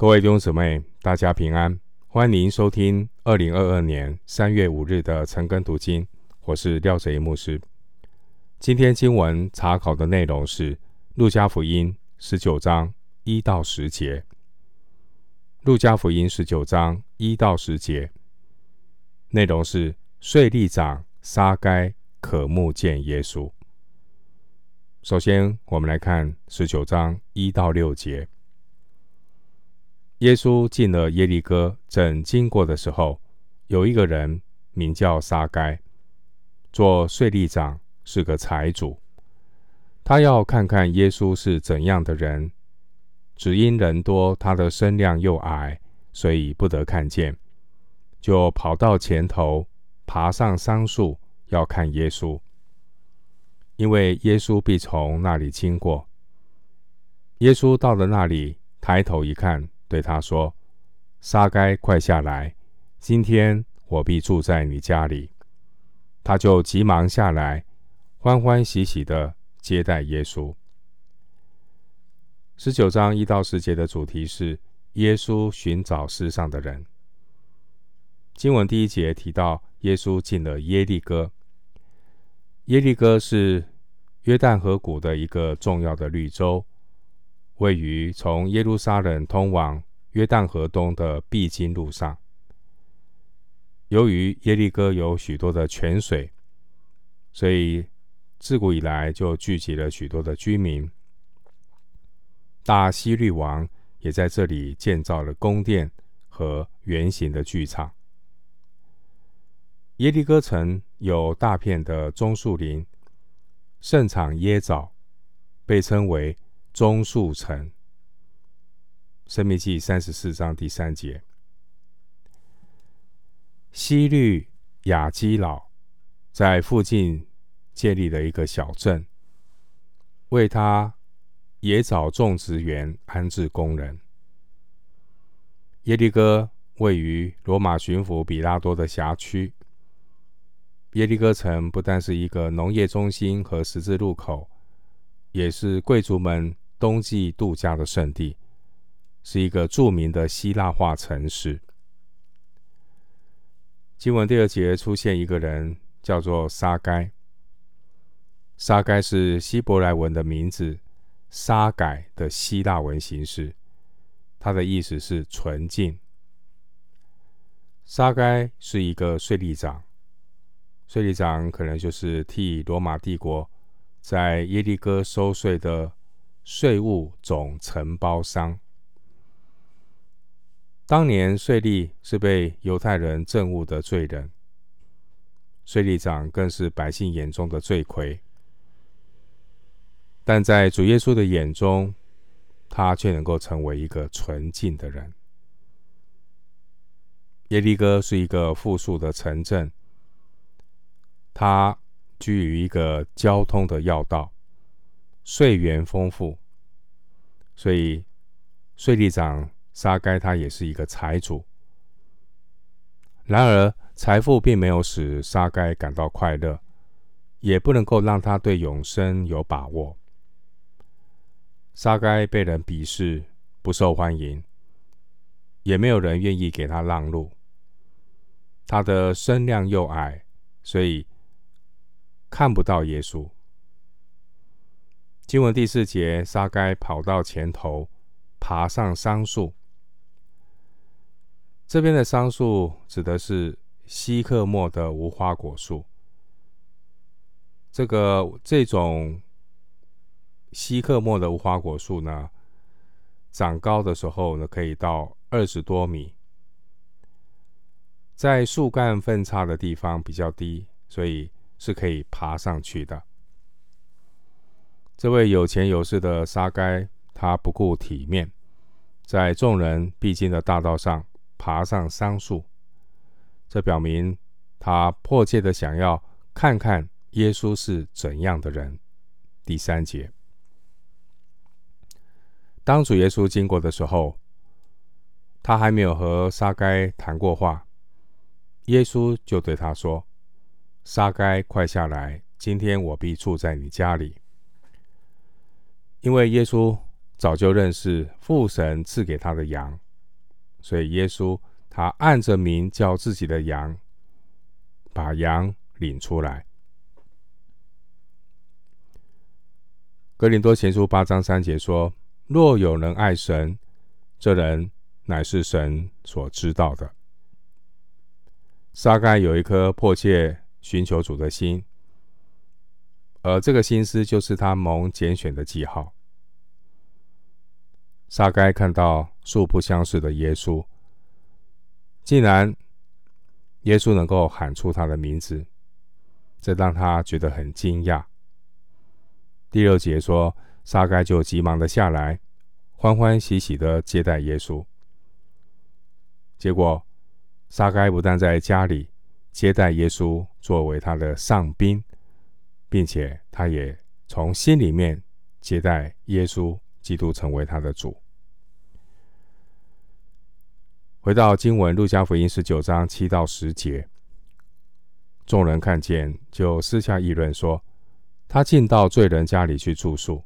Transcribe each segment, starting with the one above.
各位弟兄姊妹，大家平安，欢迎收听二零二二年三月五日的晨更读经。我是廖哲一牧师。今天经文查考的内容是《路加福音》十九章一到十节，《路加福音》十九章一到十节内容是税吏长撒该渴慕见耶稣。首先，我们来看十九章一到六节。耶稣进了耶利哥，正经过的时候，有一个人名叫撒该，做税吏长，是个财主。他要看看耶稣是怎样的人，只因人多，他的身量又矮，所以不得看见，就跑到前头，爬上桑树，要看耶稣，因为耶稣必从那里经过。耶稣到了那里，抬头一看。对他说：“撒该，快下来！今天我必住在你家里。”他就急忙下来，欢欢喜喜地接待耶稣。十九章一到十节的主题是耶稣寻找世上的人。经文第一节提到耶稣进了耶利哥。耶利哥是约旦河谷的一个重要的绿洲。位于从耶路撒冷通往约旦河东的必经路上。由于耶利哥有许多的泉水，所以自古以来就聚集了许多的居民。大希律王也在这里建造了宫殿和圆形的剧场。耶利哥城有大片的棕树林，盛产椰枣，被称为。棕树城，生命记三十四章第三节，西律亚基老在附近建立了一个小镇，为他野枣种植园安置工人。耶利哥位于罗马巡抚比拉多的辖区。耶利哥城不但是一个农业中心和十字路口，也是贵族们。冬季度假的圣地，是一个著名的希腊化城市。经文第二节出现一个人，叫做沙该。沙该是希伯来文的名字，沙改的希腊文形式，它的意思是纯净。沙该是一个税吏长，税吏长可能就是替罗马帝国在耶利哥收税的。税务总承包商。当年税吏是被犹太人憎恶的罪人，税吏长更是百姓眼中的罪魁。但在主耶稣的眼中，他却能够成为一个纯净的人。耶利哥是一个富庶的城镇，它居于一个交通的要道。税源丰富，所以税吏长沙该他也是一个财主。然而，财富并没有使沙该感到快乐，也不能够让他对永生有把握。沙该被人鄙视，不受欢迎，也没有人愿意给他让路。他的身量又矮，所以看不到耶稣。经文第四节，沙该跑到前头，爬上桑树。这边的桑树指的是西克莫的无花果树。这个这种西克莫的无花果树呢，长高的时候呢，可以到二十多米，在树干分叉的地方比较低，所以是可以爬上去的。这位有钱有势的沙该，他不顾体面，在众人必经的大道上爬上桑树。这表明他迫切的想要看看耶稣是怎样的人。第三节，当主耶稣经过的时候，他还没有和沙该谈过话，耶稣就对他说：“沙该，快下来，今天我必住在你家里。”因为耶稣早就认识父神赐给他的羊所以耶稣他按着名叫自己的羊，把羊领出来。哥林多前书八章三节说：“若有人爱神，这人乃是神所知道的。”撒该有一颗迫切寻求主的心，而这个心思就是他蒙拣选的记号。撒该看到素不相识的耶稣，竟然耶稣能够喊出他的名字，这让他觉得很惊讶。第六节说，撒该就急忙的下来，欢欢喜喜的接待耶稣。结果，撒该不但在家里接待耶稣，作为他的上宾，并且他也从心里面接待耶稣基督，成为他的主。回到经文，路加福音十九章七到十节，众人看见，就私下议论说。他进到罪人家里去住宿。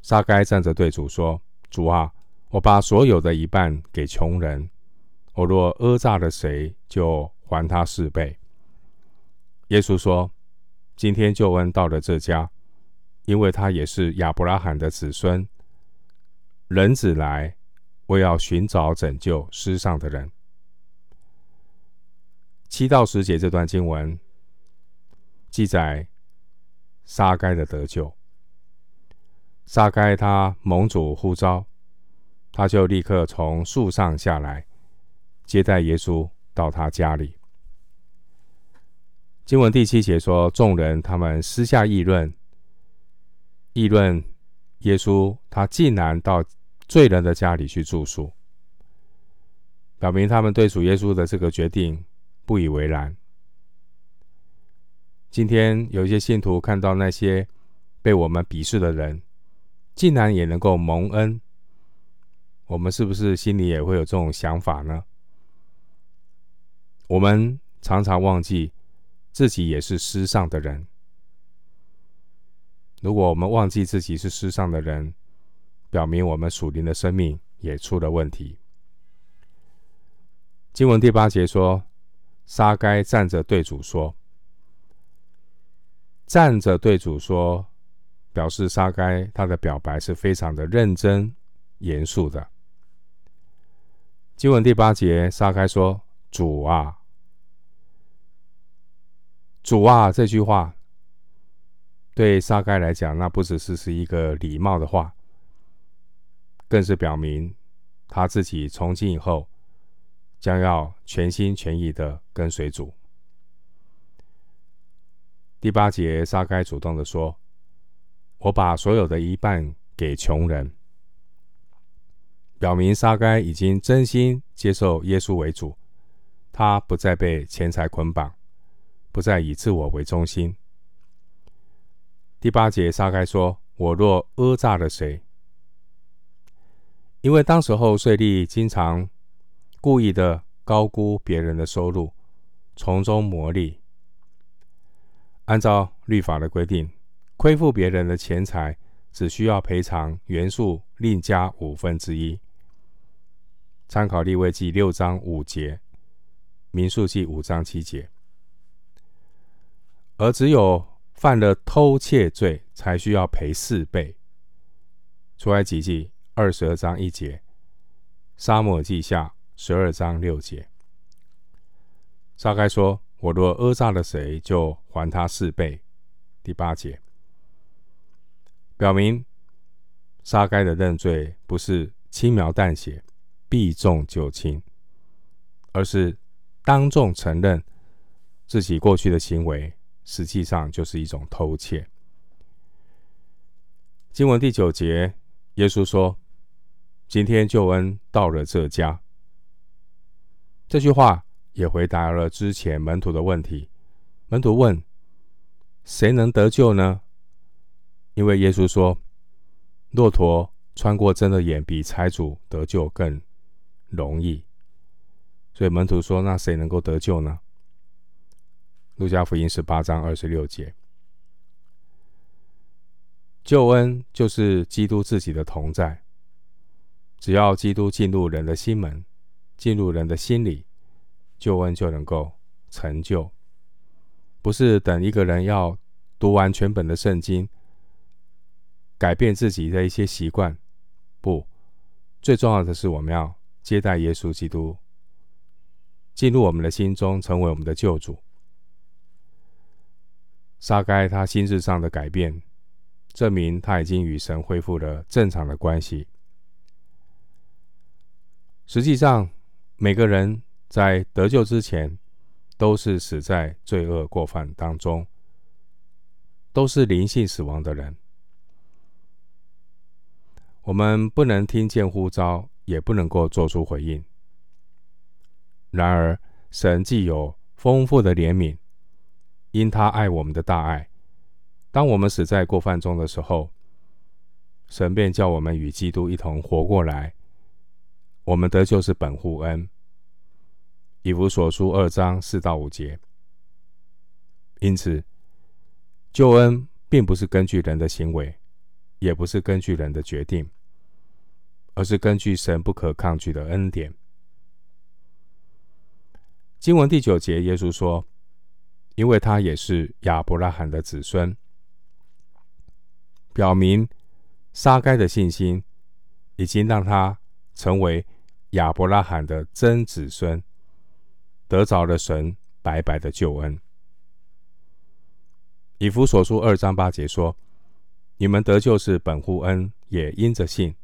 撒该站着对主说：“主啊，我把所有的一半给穷人。我若讹诈了谁，就还他四倍。”耶稣说：“今天救恩到了这家，因为他也是亚伯拉罕的子孙。人子来，为要寻找拯救失丧的人。”七到十节这段经文记载。撒该的得救，撒该他蒙主呼召，他就立刻从树上下来，接待耶稣到他家里。经文第七节说，众人他们私下议论，议论耶稣，他竟然到罪人的家里去住宿，表明他们对主耶稣的这个决定不以为然。今天有一些信徒看到那些被我们鄙视的人，竟然也能够蒙恩，我们是不是心里也会有这种想法呢？我们常常忘记自己也是失上的人。如果我们忘记自己是失上的人，表明我们属灵的生命也出了问题。经文第八节说：“沙该站着对主说。”站着对主说，表示沙该他的表白是非常的认真严肃的。经文第八节，沙该说：“主啊，主啊！”这句话对撒该来讲，那不只是是一个礼貌的话，更是表明他自己从今以后将要全心全意的跟随主。第八节，撒该主动的说：“我把所有的一半给穷人。”表明沙该已经真心接受耶稣为主，他不再被钱财捆绑，不再以自我为中心。第八节，撒开说：“我若讹诈了谁？”因为当时候税吏经常故意的高估别人的收入，从中牟利。按照律法的规定，亏负别人的钱财，只需要赔偿原数另加五分之一。参考利未记六章五节，民数记五章七节。而只有犯了偷窃罪，才需要赔四倍。出埃及记二十二章一节，撒母耳记下十二章六节。撒该说。我若讹诈了谁，就还他四倍。第八节表明，撒该的认罪不是轻描淡写、避重就轻，而是当众承认自己过去的行为，实际上就是一种偷窃。经文第九节，耶稣说：“今天救恩到了这家。”这句话。也回答了之前门徒的问题。门徒问：“谁能得救呢？”因为耶稣说：“骆驼穿过针的眼，比财主得救更容易。”所以门徒说：“那谁能够得救呢？”路加福音十八章二十六节，救恩就是基督自己的同在。只要基督进入人的心门，进入人的心里，救恩就能够成就。不是等一个人要读完全本的圣经，改变自己的一些习惯。不，最重要的是我们要接待耶稣基督，进入我们的心中，成为我们的救主。撒该他心智上的改变，证明他已经与神恢复了正常的关系。实际上，每个人在得救之前，都是死在罪恶过犯当中，都是灵性死亡的人。我们不能听见呼召，也不能够做出回应。然而，神既有丰富的怜悯。因他爱我们的大爱，当我们死在过犯中的时候，神便叫我们与基督一同活过来。我们得救是本乎恩。以弗所书二章四到五节。因此，救恩并不是根据人的行为，也不是根据人的决定，而是根据神不可抗拒的恩典。经文第九节，耶稣说。因为他也是亚伯拉罕的子孙，表明撒该的信心已经让他成为亚伯拉罕的真子孙，得着了神白白的救恩。以弗所书二章八节说：“你们得救是本乎恩，也因着信。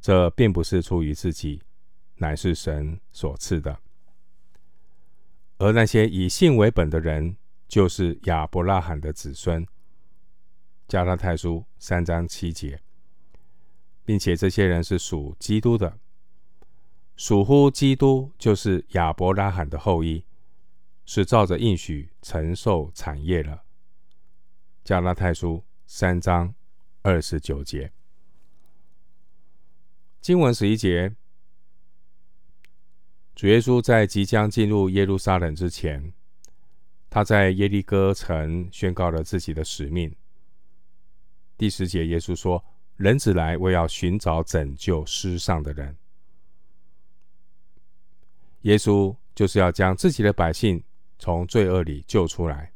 这并不是出于自己，乃是神所赐的。”而那些以信为本的人，就是亚伯拉罕的子孙。加拉太书三章七节，并且这些人是属基督的，属乎基督，就是亚伯拉罕的后裔，是照着应许承受产业了。加拉太书三章二十九节，经文十一节。主耶稣在即将进入耶路撒冷之前，他在耶利哥城宣告了自己的使命。第十节，耶稣说：“人子来，为要寻找拯救失丧的人。”耶稣就是要将自己的百姓从罪恶里救出来，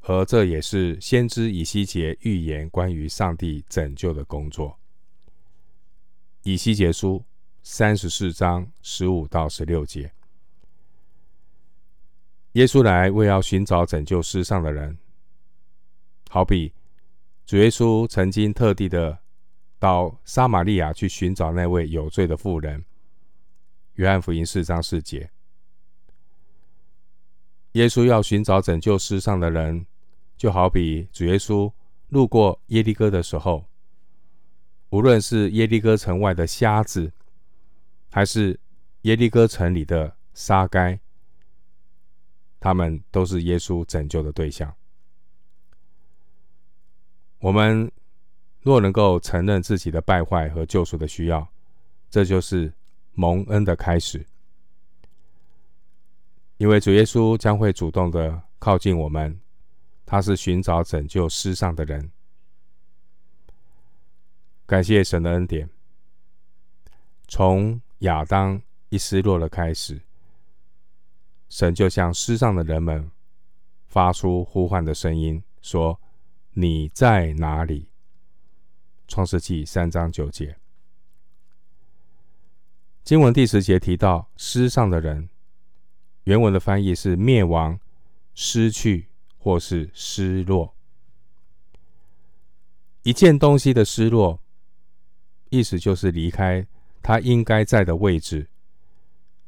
而这也是先知以西结预言关于上帝拯救的工作。以西结书。三十四章十五到十六节，耶稣来为要寻找拯救世上的人，好比主耶稣曾经特地的到撒玛利亚去寻找那位有罪的妇人。约翰福音四章四节，耶稣要寻找拯救世上的人，就好比主耶稣路过耶利哥的时候，无论是耶利哥城外的瞎子。还是耶利哥城里的沙该，他们都是耶稣拯救的对象。我们若能够承认自己的败坏和救赎的需要，这就是蒙恩的开始。因为主耶稣将会主动的靠近我们，他是寻找拯救世上的人。感谢神的恩典，从。亚当一失落的开始，神就向失上的人们发出呼唤的声音，说：“你在哪里？”创世纪三章九节。经文第十节提到失上的人，原文的翻译是灭亡、失去或是失落。一件东西的失落，意思就是离开。他应该在的位置，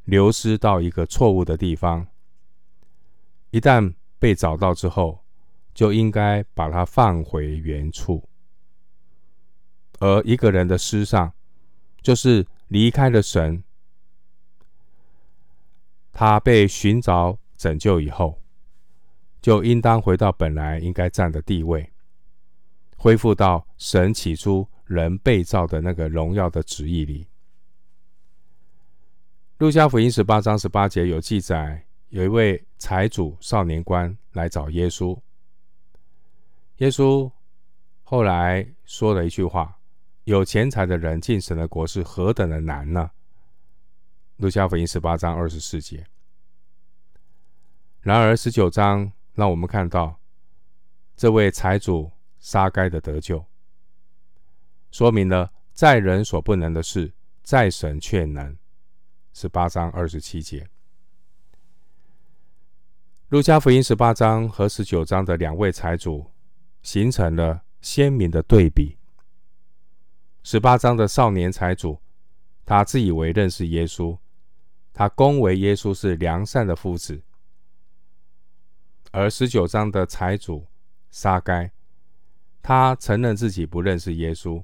流失到一个错误的地方。一旦被找到之后，就应该把它放回原处。而一个人的失丧，就是离开了神。他被寻找拯救以后，就应当回到本来应该站的地位，恢复到神起初人被造的那个荣耀的旨意里。路加福音十八章十八节有记载，有一位财主少年官来找耶稣。耶稣后来说了一句话，有钱财的人进神的国是何等的难呢？路加福音十八章二十四节。然而十九章让我们看到这位财主杀该的得救，说明了在人所不能的事，在神却能。十八章二十七节。路加福音十八章和十九章的两位财主形成了鲜明的对比。十八章的少年财主，他自以为认识耶稣，他恭维耶稣是良善的夫子；而十九章的财主撒该，他承认自己不认识耶稣，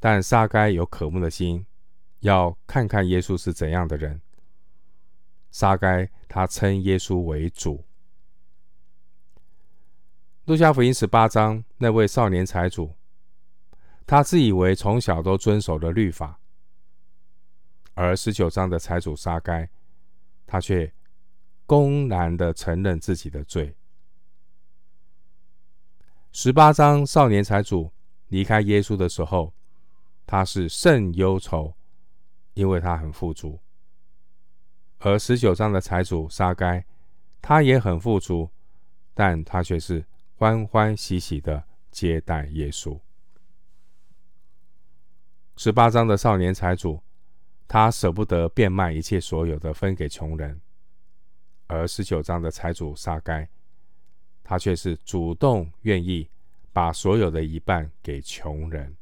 但撒该有渴慕的心，要看看耶稣是怎样的人。沙该他称耶稣为主。路加福音十八章那位少年财主，他自以为从小都遵守了律法，而十九章的财主沙该，他却公然的承认自己的罪。十八章少年财主离开耶稣的时候，他是甚忧愁，因为他很富足。而十九章的财主撒该，他也很富足，但他却是欢欢喜喜的接待耶稣。十八章的少年财主，他舍不得变卖一切所有的分给穷人；而十九章的财主撒该，他却是主动愿意把所有的一半给穷人。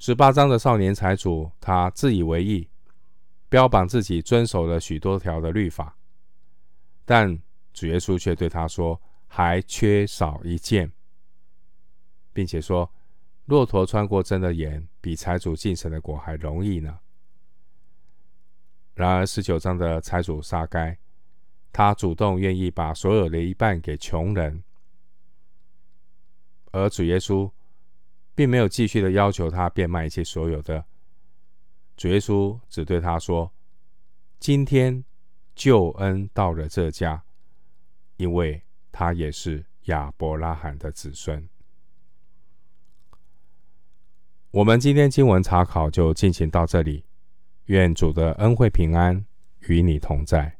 十八章的少年财主，他自以为意。标榜自己遵守了许多条的律法，但主耶稣却对他说：“还缺少一件，并且说，骆驼穿过针的眼，比财主进神的国还容易呢。”然而十九章的财主撒该，他主动愿意把所有的一半给穷人，而主耶稣并没有继续的要求他变卖一切所有的。主耶稣只对他说：“今天救恩到了这家，因为他也是亚伯拉罕的子孙。”我们今天经文查考就进行到这里，愿主的恩惠平安与你同在。